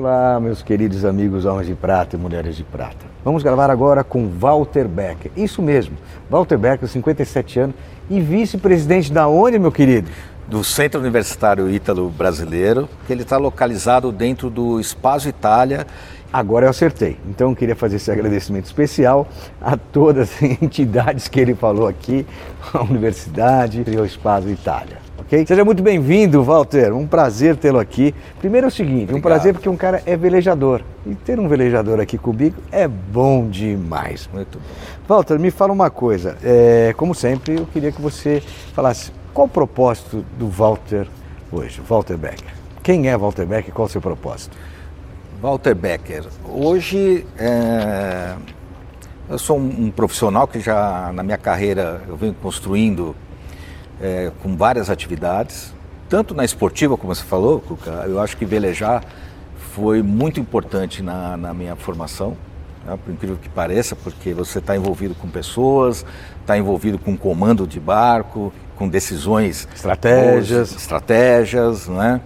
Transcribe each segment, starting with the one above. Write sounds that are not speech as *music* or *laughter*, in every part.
Olá, meus queridos amigos homens de prata e mulheres de prata. Vamos gravar agora com Walter Becker. Isso mesmo, Walter Becker, 57 anos e vice-presidente da onde, meu querido? do Centro Universitário Ítalo Brasileiro, que ele está localizado dentro do Espaço Itália. Agora eu acertei. Então eu queria fazer esse agradecimento especial a todas as *laughs* entidades que ele falou aqui, a universidade e o Espaço Itália. Ok? Seja muito bem-vindo, Walter. Um prazer tê-lo aqui. Primeiro é o seguinte, um Obrigado. prazer porque um cara é velejador. E ter um velejador aqui comigo é bom demais. Muito bom. Walter, me fala uma coisa. É, como sempre, eu queria que você falasse qual o propósito do Walter hoje, Walter Becker. Quem é Walter Becker e qual o seu propósito? Walter Becker. Hoje é, eu sou um, um profissional que já na minha carreira eu venho construindo é, com várias atividades, tanto na esportiva como você falou, Cuca, eu acho que velejar foi muito importante na, na minha formação. né, por incrível que pareça, porque você está envolvido com pessoas, está envolvido com comando de barco, com decisões, Estratégias. estratégias, não é?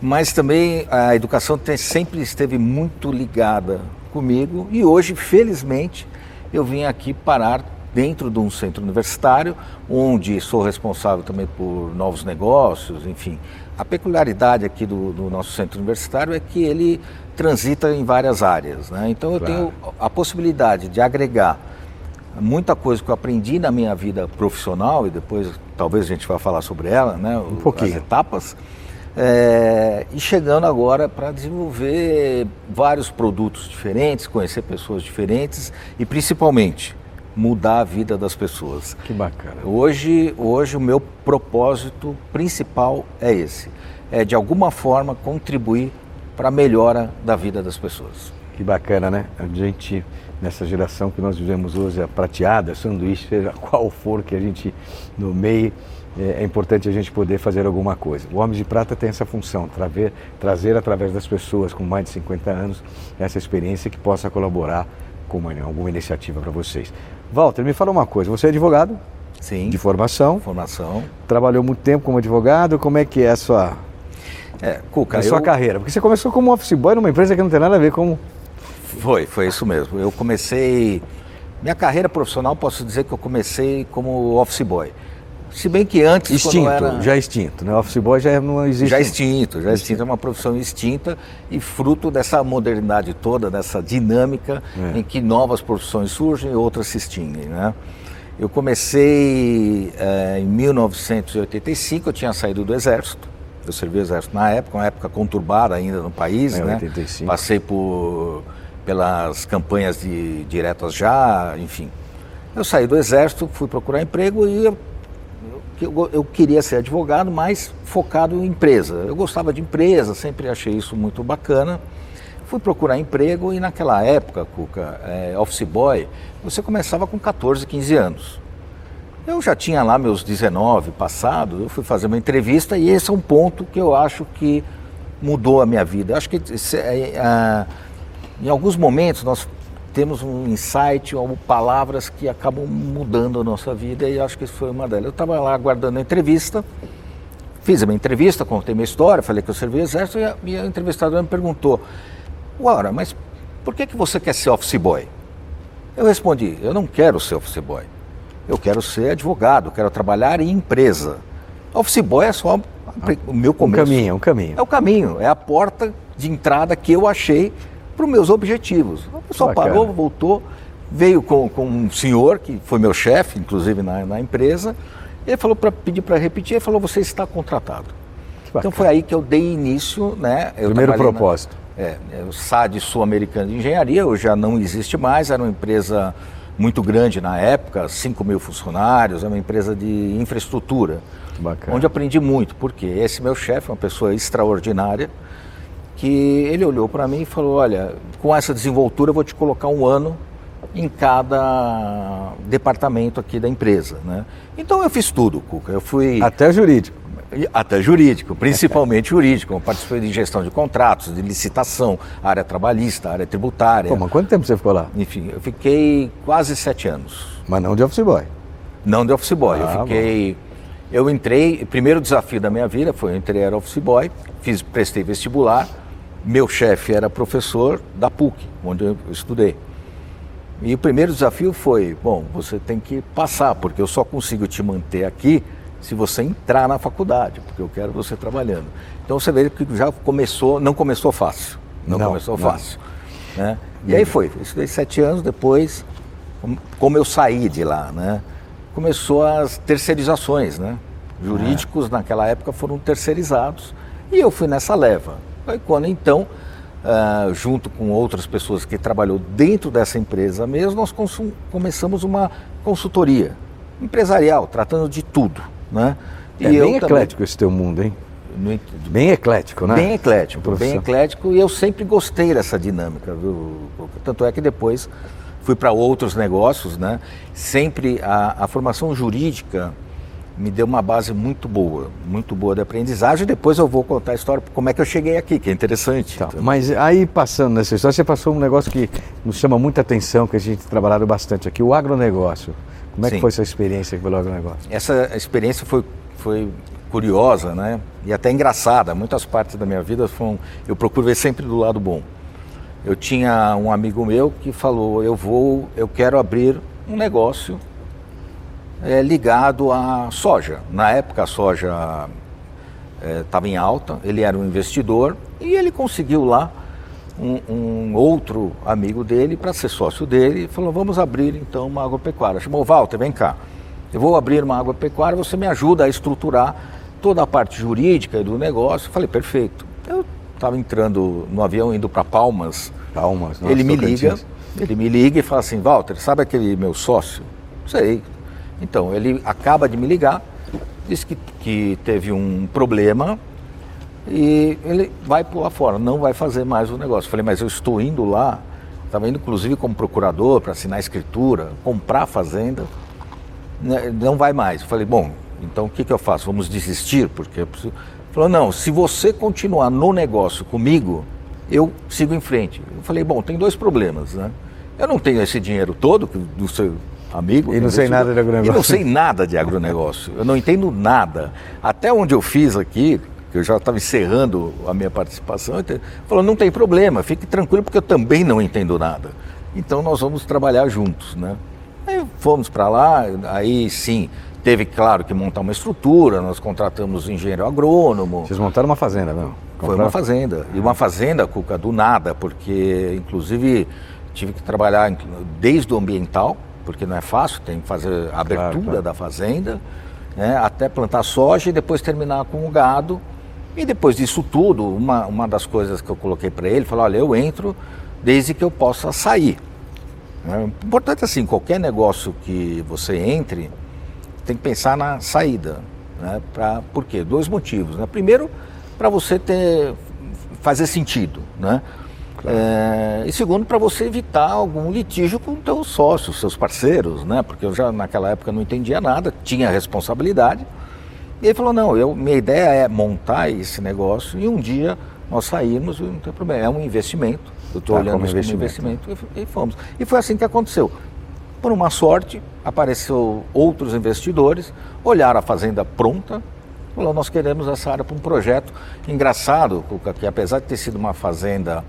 Mas também a educação tem- sempre esteve muito ligada comigo e hoje, felizmente, eu vim aqui parar dentro de um centro universitário, onde sou responsável também por novos negócios, enfim. A peculiaridade aqui do, do nosso centro universitário é que ele transita em várias áreas, né? Então eu Claro. tenho a possibilidade de agregar muita coisa que eu aprendi na minha vida profissional e depois talvez a gente vá falar sobre ela, né? Um pouquinho. As etapas. É, e chegando agora para desenvolver vários produtos diferentes, conhecer pessoas diferentes e principalmente mudar a vida das pessoas. Que bacana. Hoje, hoje o meu propósito principal é esse, é de alguma forma contribuir para a melhora da vida das pessoas. Que bacana, né? A gente, nessa geração que nós vivemos hoje, a prateada, sanduíche, seja *laughs* qual for que a gente nomeie, é, é importante a gente poder fazer alguma coisa. O Homem de Prata tem essa função, trazer, trazer através das pessoas com mais de 50 anos essa experiência que possa colaborar com uma- alguma iniciativa para vocês. Walter, me fala uma coisa, você é advogado Sim, de formação, formação. trabalhou muito tempo como advogado, como é que é a sua, É, Cuca, a sua eu- carreira? Porque você começou como office boy numa empresa que não tem nada a ver com... Foi, foi isso mesmo. Eu comecei. Minha carreira profissional, posso dizer que eu comecei como office boy. Se bem que antes. Extinto, era... já extinto, né? Office boy já não existe. Já extinto, já extinto, é uma profissão extinta e fruto dessa modernidade toda, dessa dinâmica É. em que novas profissões surgem e outras se extinguem. Né? Eu comecei eh, em 1985, eu tinha saído do Exército, eu servi o Exército na época, uma época conturbada ainda no país. É, né? 85. Passei por, pelas campanhas de diretas já, enfim. Eu saí do Exército, fui procurar emprego e eu eu, queria ser advogado, mas focado em empresa. Eu gostava de empresa, sempre achei isso muito bacana. Fui procurar emprego e naquela época, Cuca, é, office boy, você começava com 14, 15 anos. Eu já tinha lá meus 19 passado, eu fui fazer uma entrevista e esse é um ponto que eu acho que mudou a minha vida. Eu acho que é, ah, em alguns momentos nós temos um insight ou palavras que acabam mudando a nossa vida e acho que isso foi uma delas. Eu estava lá aguardando a entrevista, fiz a minha entrevista, contei minha história, falei que eu servi o exército e a minha entrevistadora me perguntou, Ora, mas por que, que você quer ser office boy? Eu respondi, eu não quero ser office boy. Eu quero ser advogado, quero trabalhar em empresa. Office boy é só o meu Um começo. caminho, um caminho. É o caminho, é a porta de entrada que eu achei para os meus objetivos. O pessoal Bacana. parou, voltou, veio com, com um senhor, que foi meu chefe, inclusive, na, na empresa. Ele falou para pedir para repetir, ele falou, você está contratado. Então foi aí que eu dei início, né? Eu Primeiro trabalhei na- propósito. é, é, o SAD Sul-Americano de Engenharia, hoje já não existe mais, era uma empresa muito grande na época, 5 mil funcionários, é uma empresa de infraestrutura, bacana. onde aprendi muito, porque esse meu chefe é uma pessoa extraordinária, que ele olhou para mim e falou, olha, com essa desenvoltura eu vou te colocar um ano em cada departamento aqui da empresa, né? Então eu fiz tudo, Cuca, eu fui... Até jurídico. Até jurídico, principalmente *laughs* jurídico. Eu participei de gestão de contratos, de licitação, área trabalhista, área tributária. Pô, mas quanto tempo você ficou lá? Enfim, eu fiquei quase sete anos. Mas não de office boy. Não de office boy. Ah, eu fiquei. Eu entrei, o primeiro desafio da minha vida foi: eu entrei, era office boy, fiz, prestei vestibular. Meu chefe era professor da PUC, onde eu estudei. E o primeiro desafio foi: bom, você tem que passar, porque eu só consigo te manter aqui se você entrar na faculdade, porque eu quero você trabalhando. Então você vê que já começou, não começou fácil. Não, Não, começou não. fácil. né? E aí foi, eu estudei sete anos depois, como- eu saí de lá, né? Começou as terceirizações, né? Jurídicos naquela época foram terceirizados e eu fui nessa leva. Quando então, ah, junto com outras pessoas que trabalhou dentro dessa empresa mesmo, nós começamos uma consultoria empresarial, tratando de tudo, né? É eu bem também- eclético esse teu mundo, hein? Bem eclético, né? Bem eclético, bem eclético e eu sempre gostei dessa dinâmica, viu? Tanto é que depois fui para outros negócios, né? Sempre a, a formação jurídica me deu uma base muito boa, muito boa de aprendizagem. Depois eu vou contar a história como é que eu cheguei aqui, que é interessante. Tá, Mas aí passando nessa história, você passou um negócio que nos chama muita atenção, que a gente tem trabalhado bastante aqui, o agronegócio. Como é que Sim. foi essa experiência pelo agronegócio? Essa experiência foi, foi curiosa, né? E até engraçada. Muitas partes da minha vida foram. Eu procuro ver sempre do lado bom. Eu tinha um amigo meu que falou: eu vou, eu quero abrir um negócio eh, ligado à soja. Na época a soja estava em alta, ele era um investidor e ele conseguiu lá um, um outro amigo dele para ser sócio dele e falou: vamos abrir então uma agropecuária. Chamou Walter, vem cá. Eu vou abrir uma agropecuária, você me ajuda a estruturar toda a parte jurídica do negócio. Eu falei, perfeito. Eu estava entrando no avião indo para Palmas. Palmas, nossa, ele me liga, ele me liga e fala assim, Walter, sabe aquele meu sócio? Sei. Então, ele acaba de me ligar, disse que, que teve um problema e ele vai pular fora, não vai fazer mais o negócio. Falei, mas eu estou indo lá, estava indo inclusive como procurador para assinar escritura, comprar a fazenda, né, não vai mais. Falei, bom, então o que, que eu faço? Vamos desistir? Porque eu preciso... Falou, não, se você continuar no negócio comigo, eu sigo em frente. Eu falei, bom, tem dois problemas, né? Eu não tenho esse dinheiro todo do seu amigo. E não sei nada de agronegócio. E não sei nada de agronegócio. Eu não entendo nada. Até onde eu fiz aqui, que eu já estava encerrando a minha participação, falou, não tem problema, fique tranquilo, porque eu também não entendo nada. Então nós vamos trabalhar juntos, né? Aí fomos para lá, aí sim, teve, claro, que montar uma estrutura, nós contratamos engenheiro agrônomo. Vocês montaram uma fazenda, não? Foi uma fazenda. E uma fazenda, Cuca, do nada, porque inclusive tive que trabalhar desde o ambiental, porque não é fácil, tem que fazer a abertura claro. da fazenda, né, até plantar soja e depois terminar com o gado. E depois disso tudo, uma, uma das coisas que eu coloquei para ele, falou, olha, eu entro desde que eu possa sair. O importante é assim, qualquer negócio que você entre, tem que pensar na saída. Né? Pra, por quê? Dois motivos. Né? Primeiro, para você ter, fazer sentido. Né? É, e segundo, para você evitar algum litígio com teus sócios, seus parceiros, né? porque eu já naquela época não entendia nada, tinha responsabilidade. E ele falou, não, eu, minha ideia é montar esse negócio e um dia nós sairmos e não tem problema, é um investimento. Eu estou Tá, olhando como isso como investimento. investimento e, fomos. E foi assim que aconteceu. Por uma sorte, apareceu outros investidores, olharam a fazenda pronta, falaram, nós queremos essa área para um projeto. Engraçado, Cuca, que apesar de ter sido uma fazenda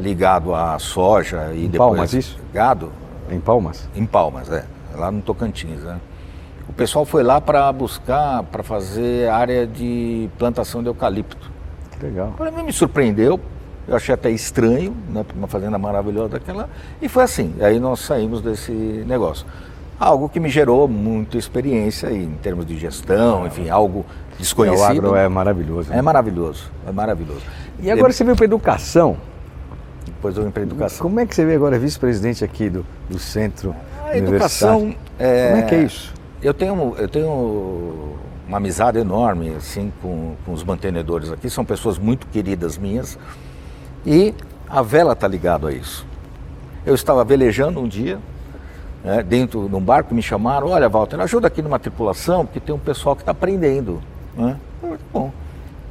ligado à soja e Em depois Palmas, isso? gado, Em Palmas? em Palmas, é, lá no Tocantins, né? O pessoal foi lá para buscar, para fazer área de plantação de eucalipto. Que legal. Para mim me surpreendeu. Eu achei até estranho, né, uma fazenda maravilhosa daquela. E foi assim. Aí nós saímos desse negócio. Algo que me gerou muita experiência em termos de gestão, enfim, algo desconhecido. É, o agro é maravilhoso. É né? maravilhoso, é maravilhoso. E agora você veio para educação. Depois eu vim para educação. Como é que você veio agora vice-presidente aqui do, do Centro A educação. Universitário? Como é que é isso? Eu tenho, eu tenho uma amizade enorme assim com, com os mantenedores aqui, são pessoas muito queridas minhas e a vela está ligado a isso. Eu estava velejando um dia, né, dentro de um barco, me chamaram, olha Walter, ajuda aqui numa tripulação, porque tem um pessoal que está aprendendo. Né? Falei, Bom,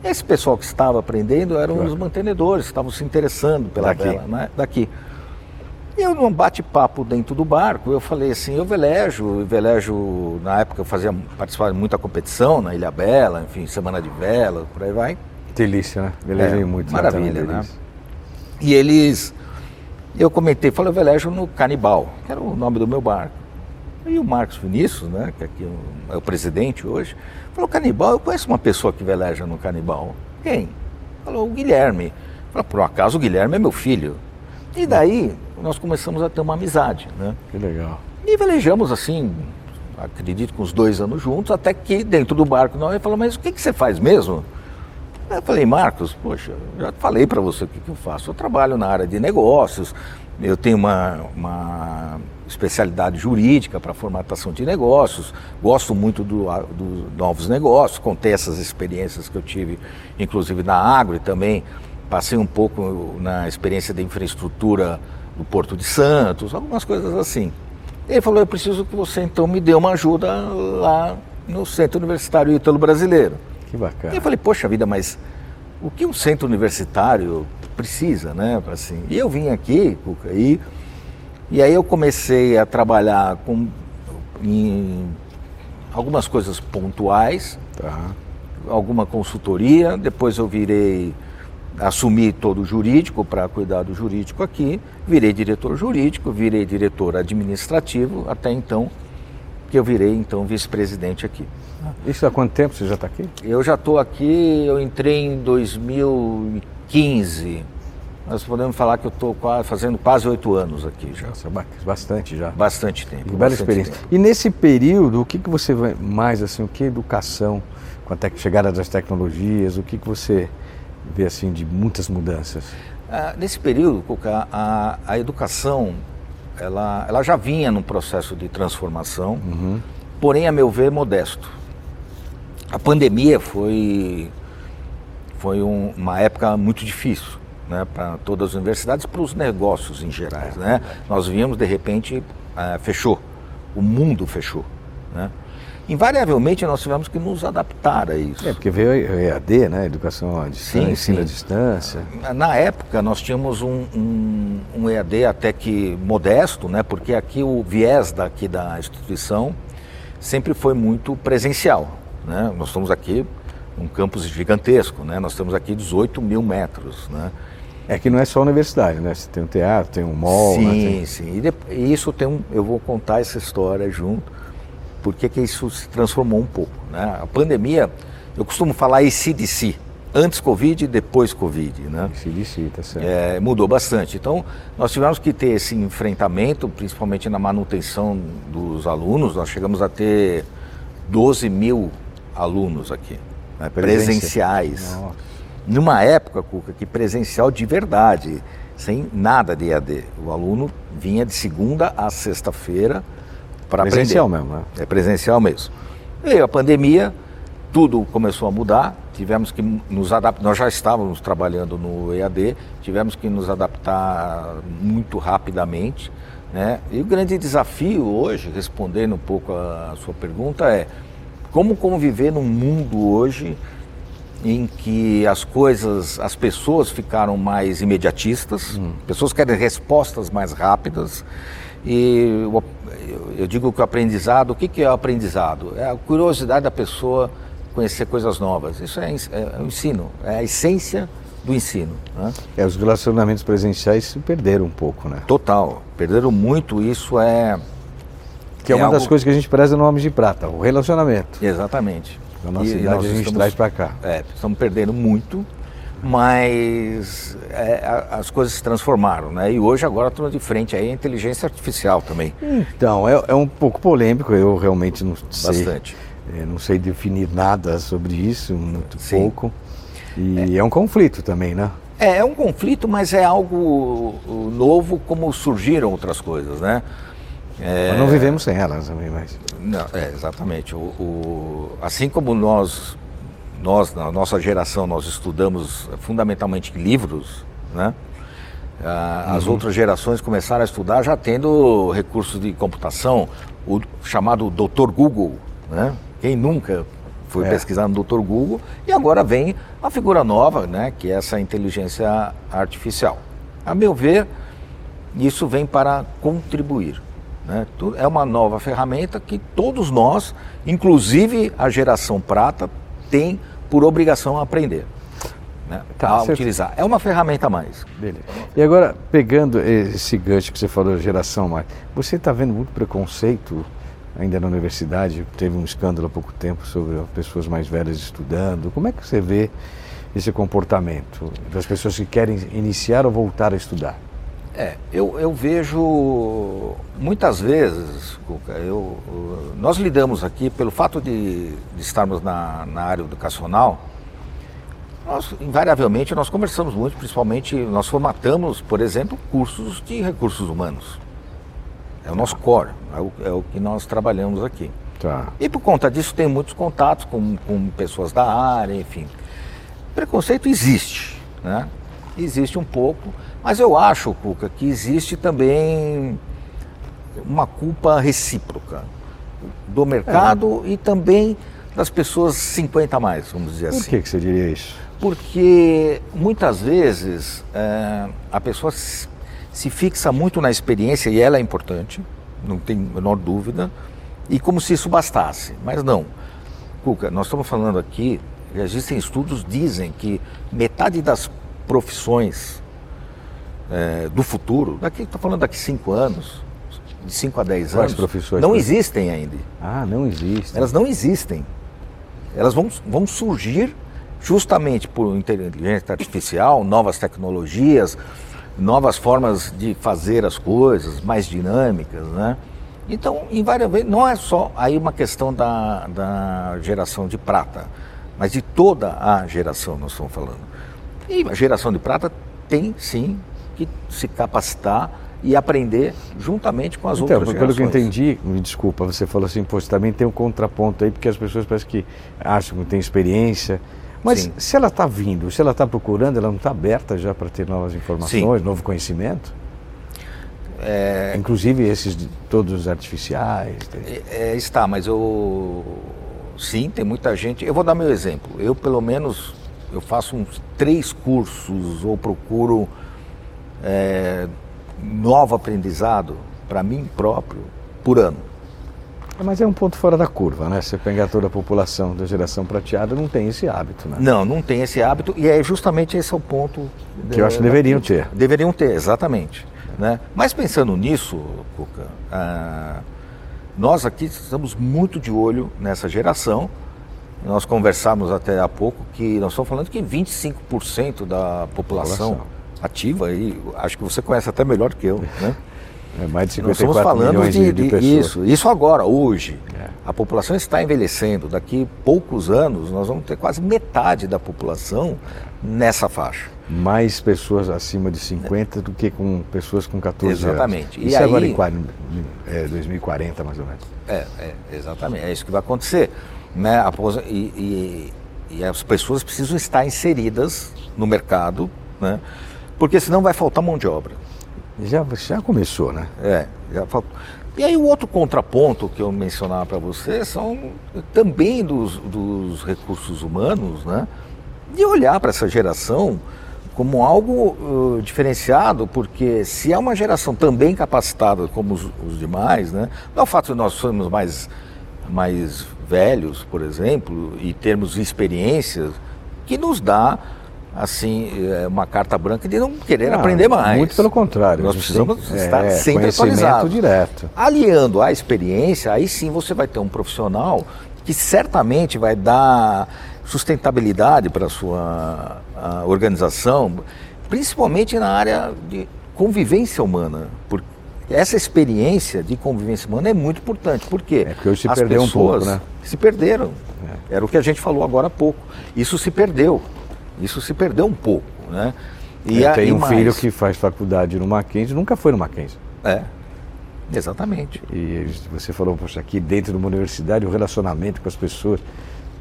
esse pessoal que estava aprendendo eram Claro. os mantenedores, estavam se interessando pela Daqui. vela, né? daqui. E eu, num bate-papo dentro do barco, eu falei assim, eu velejo, eu velejo, na época eu fazia, participava de muita competição na Ilha Bela, enfim, Semana de Vela, por aí vai. Delícia, né? Velejei É, muito. lá maravilha, né? E eles, eu comentei, falei, eu velejo no Canibal, que era o nome do meu barco. E o Marcos Vinícius, né, que aqui é o- é o presidente hoje, falou, Canibal, eu conheço uma pessoa que veleja no Canibal. Quem? Falou, o Guilherme. Falei, por um acaso o Guilherme é meu filho. E daí nós começamos a ter uma amizade, né? Que legal. E velejamos assim, acredito que uns dois anos juntos, até que dentro do barco nós ele falou, mas o que, que você faz mesmo? Eu falei, Marcos, poxa, já falei para você o que, que eu faço. Eu trabalho na área de negócios, eu tenho uma, uma especialidade jurídica para formatação de negócios, gosto muito dos do novos negócios, contei essas experiências que eu tive, inclusive na agro e também passei um pouco na experiência da infraestrutura do Porto de Santos, algumas coisas assim. Ele falou, eu preciso que você então me dê uma ajuda lá no Centro Universitário Ítalo Brasileiro. Que E bacana. eu falei, poxa vida, mas o que um centro universitário precisa, né? Assim, e eu vim aqui, Cuca, e, e aí eu comecei a trabalhar com, em algumas coisas pontuais, Tá. alguma consultoria, depois eu virei, assumi todo o jurídico para cuidar do jurídico aqui, virei diretor jurídico, virei diretor administrativo, até então que eu virei então vice-presidente aqui. Isso há quanto tempo você já está aqui? Eu já estou aqui, eu entrei em 2015. Nós podemos falar que eu estou fazendo quase oito anos aqui já. Nossa, ba- bastante já. Bastante tempo. Que bela experiência. tempo. E nesse período, o que, que você vai mais assim, o que educação, com a chegada das tecnologias, o que, que você vê assim de muitas mudanças? Ah, nesse período, Cuca, a, a educação ela, ela já vinha num processo de transformação, porém, a meu ver, modesto. A pandemia foi, foi um- uma época muito difícil né, para todas as universidades, para os negócios em gerais. Né? Nós vimos, de repente, ah, fechou, o mundo fechou. Né? Invariavelmente, nós tivemos que nos adaptar a isso. É, porque veio a EAD, né? Educação à distância, Sim, ensino à distância. Na época nós tínhamos um, um, um EAD até que modesto, né? porque aqui o viés daqui da instituição sempre foi muito presencial. Né? Nós estamos aqui num campus gigantesco, né? nós temos aqui 18 mil metros. Né? É que não é só a universidade, né? Você tem um teatro, tem um mall, né? sim, Tem- sim. E, dep- e isso tem um, eu vou contar essa história junto, porque que isso se transformou um pouco. Né? A pandemia, eu costumo falar ACDC, antes Covid e depois Covid. Né? CDC, tá certo. É, mudou bastante. Então, nós tivemos que ter esse enfrentamento, principalmente na manutenção dos alunos. Nós chegamos a ter 12 mil alunos aqui, né, Presencia- presenciais. Nossa. Numa época, Cuca, que presencial de verdade, sem nada de EAD. O aluno vinha de segunda a sexta-feira para aprender. Presencial mesmo, né? É presencial mesmo. Veio a pandemia, tudo começou a mudar, tivemos que nos adaptar. Nós já estávamos trabalhando no EAD, tivemos que nos adaptar muito rapidamente. Né? E o grande desafio hoje, respondendo um pouco a sua pergunta, é como conviver num mundo hoje em que as coisas, as pessoas ficaram mais imediatistas, pessoas querem respostas mais rápidas. E eu, eu digo que o aprendizado, o que, que é o aprendizado? É a curiosidade da pessoa conhecer coisas novas. Isso é, ens- é o ensino, é a essência do ensino. né? É, os relacionamentos presenciais se perderam um pouco, né? Total, perderam muito, isso é... Que é, É uma das algo- coisas que a gente preza no Homem de Prata, o relacionamento. Exatamente. Na nossa E cidade nós a gente estamos- traz para cá. É, estamos perdendo muito. mas é, as coisas se transformaram, né? E hoje agora estamos de frente aí a inteligência artificial também. Então, é, é um pouco polêmico, eu realmente não sei. Bastante. é, não sei definir nada sobre isso, muito Sim. pouco. E é. um conflito também, né? É, é um conflito, mas é algo novo como surgiram outras coisas, né? É, Nós não vivemos sem elas também, mas. Não, é, exatamente. O, o- assim como nós, nós, na nossa geração, nós estudamos fundamentalmente livros, né? As outras gerações começaram a estudar já tendo recursos de computação, o chamado Dr. Google, né? Quem nunca foi É. pesquisar no Dr. Google? E agora vem a figura nova, né? Que é essa inteligência artificial. A meu ver, isso vem para contribuir. Né? É uma nova ferramenta que todos nós, inclusive a geração prata, tem por obrigação aprender. Né? Tá, a utilizar. É uma ferramenta a mais. Beleza. E agora, pegando esse gancho que você falou, geração mais, você está vendo muito preconceito ainda na universidade? Teve um escândalo há pouco tempo sobre as pessoas mais velhas estudando. Como é que você vê esse comportamento das pessoas que querem iniciar ou voltar a estudar? É, eu, eu vejo muitas vezes, Cuca, eu, nós lidamos aqui, pelo fato de, de estarmos na, na área educacional, nós, invariavelmente, nós conversamos muito, principalmente, nós formatamos, por exemplo, cursos de recursos humanos. É o nosso core, é o, é o que nós trabalhamos aqui. Tá. E por conta disso tem muitos contatos com, com pessoas da área, enfim. Preconceito existe, né? Existe um pouco, mas eu acho, Cuca, que existe também uma culpa recíproca do mercado e também das pessoas 50 a mais, vamos dizer Por assim. que, que você diria isso? Porque muitas vezes é, a pessoa se se fixa muito na experiência e ela é importante, não tem a menor dúvida, e como se isso bastasse. Mas não. Cuca, nós estamos falando aqui, existem estudos que dizem que metade das profissões é, do futuro, daqui estou falando daqui cinco anos, de 5 a 10 Quais anos, profissões, não existem ainda. Ah, não existe. Elas não existem. Elas vão, vão surgir justamente por inteligência artificial, novas tecnologias, novas formas de fazer as coisas, mais dinâmicas, né? Então, invariavelmente, não é só aí uma questão da, da geração de prata, mas de toda a geração nós estamos falando. E a geração de prata tem sim que se capacitar e aprender juntamente com as Então, outras pelo que eu gerações. entendi, me desculpa, você falou assim, pô, você também tem um contraponto aí, porque as pessoas parecem que acham que tem experiência. Mas Sim. se ela está vindo, se ela está procurando, ela não está aberta já para ter novas informações, novo conhecimento? É, Inclusive esses todos artificiais. tem- É, está, mas eu sim, tem muita gente. Eu vou dar meu exemplo. Eu pelo menos eu faço uns três cursos ou procuro é, novo aprendizado para mim próprio por ano. Mas é um ponto fora da curva, né? Você pegar toda a população da geração prateada, não tem esse hábito, né? Não, não tem esse hábito e é justamente esse é o ponto Que eu acho que deveriam ter. Deveriam ter, exatamente. Né? Mas pensando nisso, Cuca, ah, nós aqui estamos muito de olho nessa geração. Nós conversamos até há pouco que nós estamos falando que 25% da população, População. ativa, e acho que você conhece até melhor que eu, né? É mais de Nós 54 estamos falando milhões de, de, de pessoas. isso, isso agora, hoje. É. A população está envelhecendo. Daqui poucos anos nós vamos ter quase metade da população nessa faixa. Mais pessoas acima de 50 do que com pessoas com 14 Exatamente. anos. E Isso é agora aí- em 40, é, 2040, mais ou menos. É, é, exatamente. É isso que vai acontecer. Né? E, e- e as pessoas precisam estar inseridas no mercado, né? porque senão vai faltar mão de obra. Já, já começou, né? É, já faltou. E aí o outro contraponto que eu mencionava para você são também dos, dos recursos humanos, né? De olhar para essa geração como algo uh, diferenciado, porque se é uma geração também capacitada como os, os demais, né? Não é o fato de nós sermos mais, mais velhos, por exemplo, e termos experiências que nos dá assim eh, uma carta branca de não querer Ah, aprender mais. Muito pelo contrário. Nós a precisamos tem- estar é, sempre atualizados. direto. Aliando à experiência, aí sim você vai ter um profissional que certamente vai dar sustentabilidade para a sua a organização, principalmente na área de convivência humana. Porque essa experiência de convivência humana é muito importante. Por quê? É porque hoje se As perdeu um pouco, pessoas né? Se perderam. Era o que a gente falou agora há pouco. Isso se perdeu. Isso se perdeu um pouco. Né? E Eu a- tenho um mais- filho que faz faculdade no Mackenzie, nunca foi no Mackenzie. É, exatamente. E você falou, poxa, aqui dentro de uma universidade, o relacionamento com as pessoas,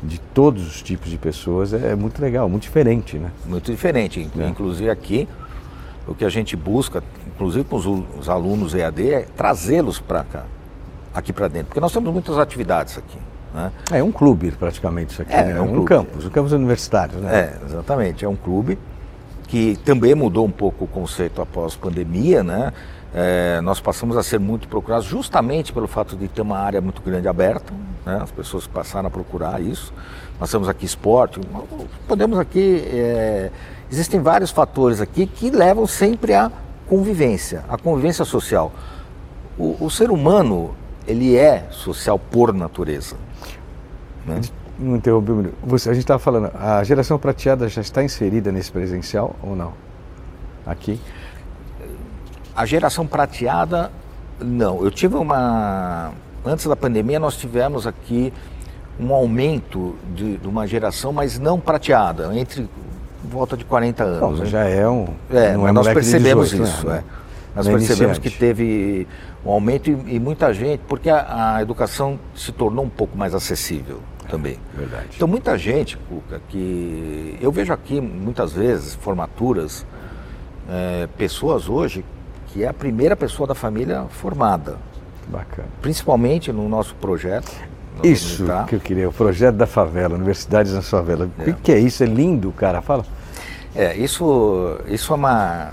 de todos os tipos de pessoas, é muito legal, muito diferente, né? Muito diferente. É. Inclusive aqui, o que a gente busca, inclusive com os, os alunos EAD, é trazê-los para cá, aqui para dentro. Porque nós temos muitas atividades aqui. Né? É um clube praticamente isso aqui, É, né? é um um, clube. campus, um campus universitário, né? É, exatamente. É um clube que também mudou um pouco o conceito após pandemia, né? É, nós passamos a ser muito procurados justamente pelo fato de ter uma área muito grande aberta, né? As pessoas passaram a procurar isso. Nós temos aqui esporte, podemos aqui... é, existem vários fatores aqui que levam sempre à convivência, à convivência social. O, o ser humano, ele é social por natureza. Né? Não interrompi. Você, a gente estava falando, a geração prateada já está inserida nesse presencial ou não? Aqui? A geração prateada, não. Eu tive uma. Antes da pandemia, nós tivemos aqui um aumento de, de uma geração, mas não prateada, entre volta de 40 anos. Bom, né? já é um. É, não é nós percebemos 18, isso. né? é. Nós Não é percebemos que iniciante. teve um aumento e, e muita gente, porque a, a educação se tornou um pouco mais acessível também. Verdade. Então muita gente, Cuca, que eu vejo aqui muitas vezes formaturas, é, pessoas hoje que é a primeira pessoa da família formada, Bacana. principalmente no nosso projeto. Isso que eu queria, o projeto da favela, Universidades na Favela. O que, é isso? É lindo, cara. Fala. É, isso, isso é uma,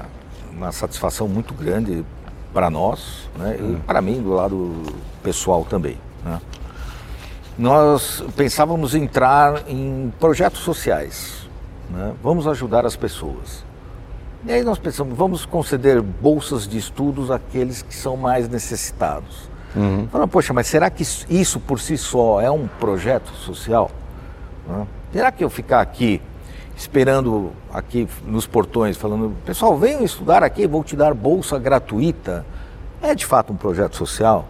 uma satisfação muito grande para nós né, e para mim do lado pessoal também. né. Nós pensávamos entrar em projetos sociais, né, vamos ajudar as pessoas. E aí nós pensamos, vamos conceder bolsas de estudos àqueles que são mais necessitados. Falamos, poxa, mas será que isso- isso por si só é um projeto social? né? Será que eu ficar aqui esperando aqui nos portões falando, pessoal, venham estudar aqui, vou te dar bolsa gratuita, é de fato um projeto social?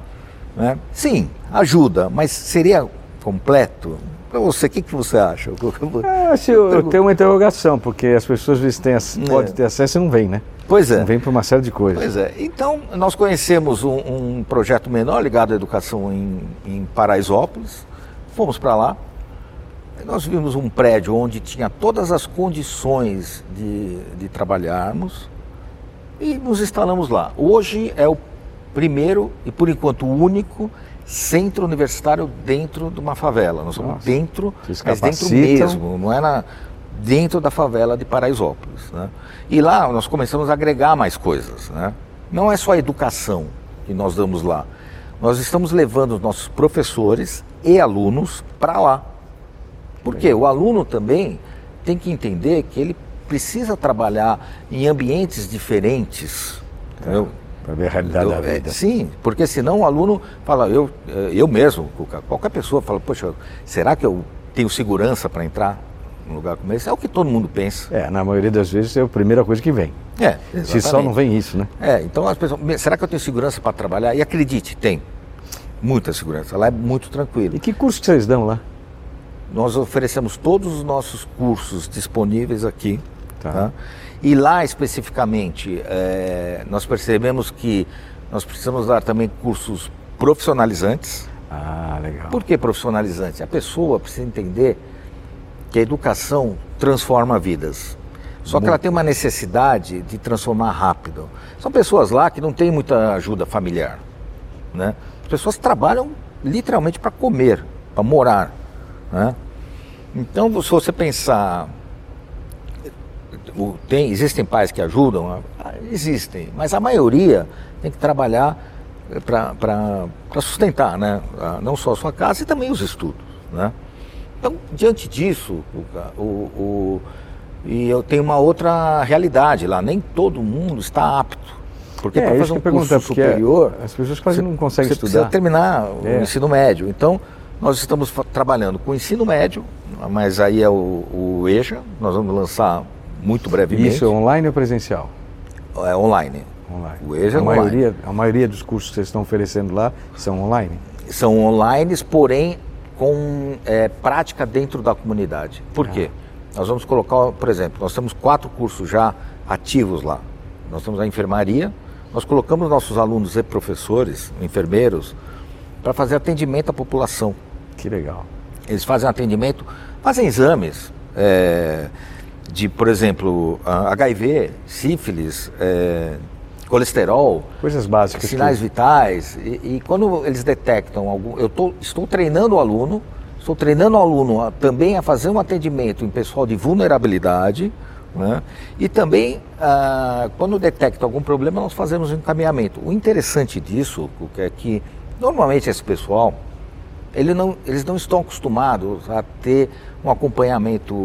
né? Sim, ajuda, mas seria completo? Para você, o que, que você acha? *laughs* Ah, eu, eu tenho uma interrogação, porque as pessoas às vezes têm, É. podem ter acesso e não vêm, né? Pois é. Não vêm por uma série de coisas. Pois é. Então, nós conhecemos um, um projeto menor ligado à educação em, em Paraisópolis. Fomos para lá. Nós vimos um prédio onde tinha todas as condições de, de trabalharmos e nos instalamos lá. Hoje é o primeiro e, por enquanto, o único centro universitário dentro de uma favela. Nós somos Nossa. dentro, Vocês mas dentro mesmo, não é na, dentro da favela de Paraisópolis. Né? E lá nós começamos a agregar mais coisas. Né? Não é só a educação que nós damos lá. Nós estamos levando os nossos professores e alunos para lá. Porque o aluno também tem que entender que ele precisa trabalhar em ambientes diferentes. entendeu? Para ver a realidade da Eu- é, vida. Sim, porque senão o aluno fala, eu, eh, eu mesmo, qualquer pessoa fala, poxa, será que eu tenho segurança para entrar num lugar como esse? É o que todo mundo pensa. É, na maioria das vezes é a primeira coisa que vem. É, Se só não vem isso, né? É, então as pessoas, "Me- será que eu tenho segurança para trabalhar? E acredite, tem. Muita segurança, lá é muito tranquilo. E que curso que vocês dão lá? Nós oferecemos todos os nossos cursos disponíveis aqui. Tá. tá? E lá especificamente, eh, nós percebemos que nós precisamos dar também cursos profissionalizantes. Ah, legal. Por que profissionalizantes? A pessoa precisa entender que a educação transforma vidas. Só que ela tem uma necessidade de transformar rápido. São pessoas lá que não têm muita ajuda familiar. Né? As pessoas trabalham literalmente para comer, para morar. Né? Então, se você pensar, o- tem, existem pais que ajudam? Ah, Existem, mas a maioria tem que trabalhar para sustentar, né? Ah, não só a sua casa e também os estudos. Né? Então, diante disso, o, o- e eu tenho uma outra realidade lá, nem todo mundo está apto. Porque É, para fazer um curso porque superior, as pessoas quase não conseguem você estudar. precisa terminar o É. ensino médio. Então, nós estamos trabalhando com o ensino médio, mas aí é o, o EJA, nós vamos lançar muito brevemente. Isso é online ou presencial? É online. Online. O EJA a é online. maioria, a maioria dos cursos que vocês estão oferecendo lá são online? São online, porém com é, prática dentro da comunidade. Por quê? Nós vamos colocar, por exemplo, nós temos quatro cursos já ativos lá. Nós temos a enfermaria, nós colocamos nossos alunos e professores, enfermeiros, para fazer atendimento à população. Que legal. Eles fazem atendimento, fazem exames é, de, por exemplo, HIV, sífilis, é, colesterol, Coisas básicas. sinais que- vitais. E, e quando eles detectam algum. Eu tô, estou treinando o aluno, estou treinando o aluno a- também a fazer um atendimento em pessoal de vulnerabilidade. Né? E também, ah, quando detecta algum problema, nós fazemos um encaminhamento. O interessante disso é que, normalmente, esse pessoal, ele não, eles não estão acostumados a ter um acompanhamento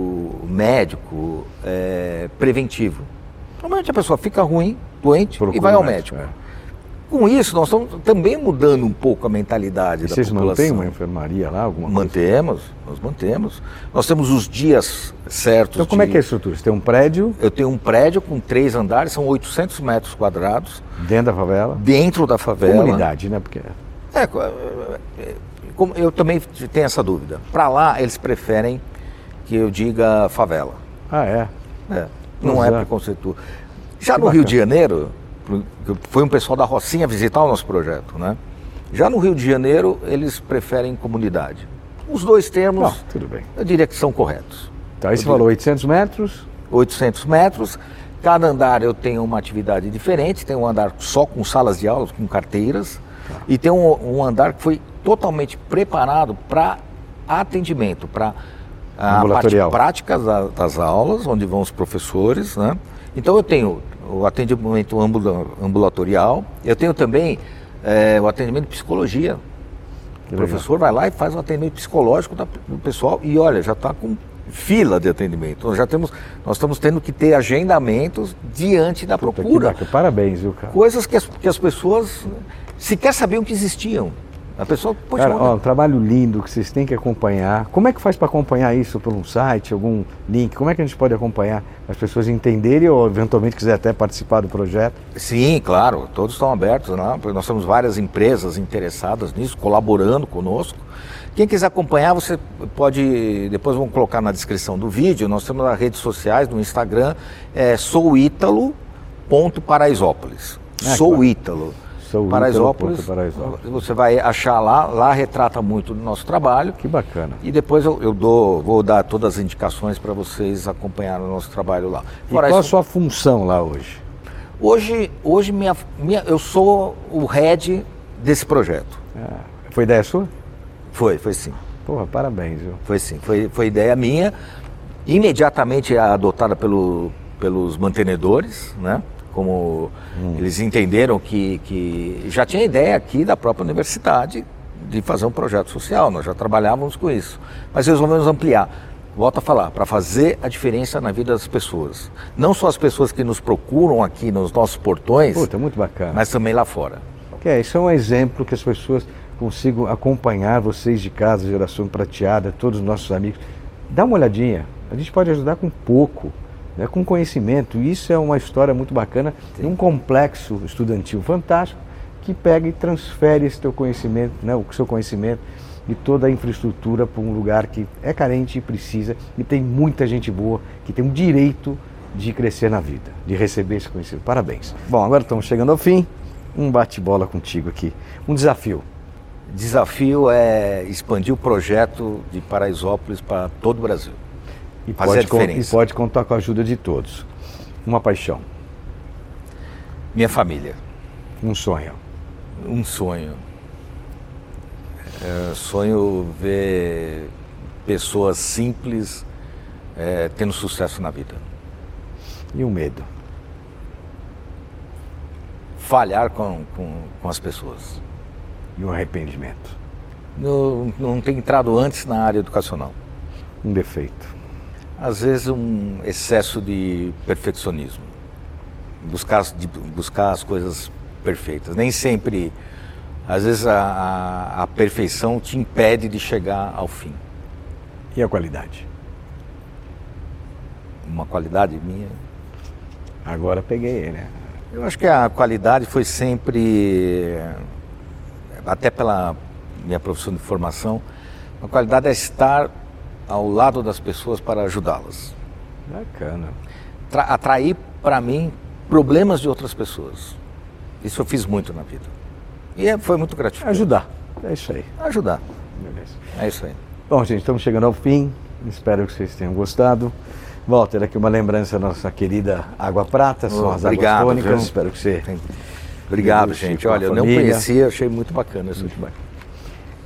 médico eh, preventivo. Normalmente a pessoa fica ruim, doente Procura e vai ao médico, médico. é. Com isso, nós estamos também mudando um pouco a mentalidade E da vocês população. mantêm uma enfermaria lá, alguma coisa? Mantemos, nós mantemos. Nós temos os dias certos. Então como é de- que é a estrutura? Você tem um prédio Eu tenho um prédio com três andares, são 800 metros quadrados, dentro da favela? dentro da favela. Comunidade, né? Porque É, é, é, como eu também tenho essa dúvida. Para lá, eles preferem que eu diga favela. Ah, é. É, não é Exato. preconceituoso. Já Que no Rio bacana. de Janeiro, foi um pessoal da Rocinha visitar o nosso projeto, né? Já no Rio de Janeiro, eles preferem comunidade. Os dois termos, Não, tudo bem. eu diria que são corretos. Então aí você falou 800 metros, 800 metros, cada andar eu tenho uma atividade diferente, tem um andar só com salas de aulas, com carteiras, e tem um, um andar que foi totalmente preparado para atendimento, para a parte prática da- das aulas, onde vão os professores, né? Então eu tenho o atendimento ambula- ambulatorial, eu tenho também eh, o atendimento de psicologia. Que o legal. professor vai lá e faz um atendimento psicológico do pessoal e olha, já está com fila de atendimento. Nós já temos, nós estamos tendo que ter agendamentos diante da Puta, que procura. bacana. Parabéns, viu, cara? Coisas que as, que as pessoas sequer sabiam que existiam. A pessoa, poxa, Cara, ó, um trabalho lindo que vocês têm que acompanhar. Como é que faz para acompanhar isso por um site, algum link? Como é que a gente pode acompanhar as pessoas entenderem ou eventualmente quiser até participar do projeto? Sim, claro, todos estão abertos, né? nós temos várias empresas interessadas nisso, colaborando conosco. Quem quiser acompanhar, você pode, depois vamos colocar na descrição do vídeo, nós temos nas redes sociais, no Instagram, é souítalo.paraisópolis. Ah, Sou claro. Ítalo. Sou Paraisópolis, Paraisópolis. você vai achar lá, lá retrata muito do nosso trabalho. Que bacana. E depois eu, eu dou, vou dar todas as indicações para vocês acompanharem o nosso trabalho lá. E qual a sua função lá hoje? Hoje, hoje minha, minha, eu sou o head desse projeto. Ah, foi ideia sua? Foi, foi sim. Porra, parabéns, viu? Foi sim. Foi, foi ideia minha, imediatamente adotada pelo, pelos mantenedores, né? Como eles entenderam que, que já tinha ideia aqui da própria universidade de fazer um projeto social, nós já trabalhávamos com isso. Mas resolvemos ampliar. Volto a falar, para fazer a diferença na vida das pessoas. Não só as pessoas que nos procuram aqui nos nossos portões, Puta, muito bacana. mas também lá fora. Que é, isso é um exemplo que as pessoas consigam acompanhar vocês de casa, geração prateada, todos os nossos amigos. Dá uma olhadinha. A gente pode ajudar com pouco, né, com conhecimento. Isso é uma história muito bacana de um complexo estudantil fantástico que pega e transfere esse teu conhecimento, né, o seu conhecimento e toda a infraestrutura para um lugar que é carente e precisa e tem muita gente boa que tem o direito de crescer na vida, de receber esse conhecimento. Parabéns. Bom, agora estamos chegando ao fim. Um bate-bola contigo aqui. Um desafio. Desafio é expandir o projeto de Paraisópolis para todo o Brasil. E Fazer pode, a diferença. e pode contar com a ajuda de todos. Uma paixão, Minha família, um sonho. um sonho. É, sonho ver pessoas simples é, tendo sucesso na vida. E um medo. Falhar com, com, com as pessoas. E um arrependimento. Não, não ter entrado antes na área educacional. Um defeito. Às vezes um excesso de perfeccionismo. Buscar, de buscar as coisas perfeitas. Nem sempre, às vezes a, a, a perfeição te impede de chegar ao fim. E a qualidade? Uma qualidade minha. Agora peguei, né? Eu acho que a qualidade foi sempre, até pela minha profissão de formação, a qualidade é estar ao lado das pessoas para ajudá-las. Bacana. Tra atrair para mim problemas de outras pessoas. Isso eu fiz muito na vida. E é, foi muito gratificante. Ajudar. É isso aí. Ajudar. Beleza. É isso aí. Bom, gente, estamos chegando ao fim. Espero que vocês tenham gostado. Walter, aqui uma lembrança da nossa querida Água Prata, são Oh, as obrigado, águas tônicas. viu? Espero que você. Obrigado, gente. Olha, eu não conhecia, achei muito bacana isso.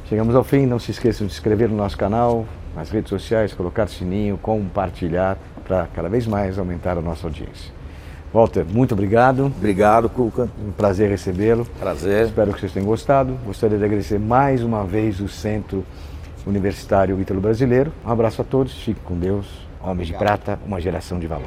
Chegamos ao fim. Não se esqueçam de se inscrever no nosso canal, nas redes sociais, colocar sininho, compartilhar para cada vez mais aumentar a nossa audiência. Walter, muito obrigado. Obrigado, Cuca. Um prazer recebê-lo. Prazer. Espero que vocês tenham gostado. Gostaria de agradecer mais uma vez o Centro Universitário Ítalo Brasileiro. Um abraço a todos. Fique com Deus. Homens de Prata, uma geração de valor.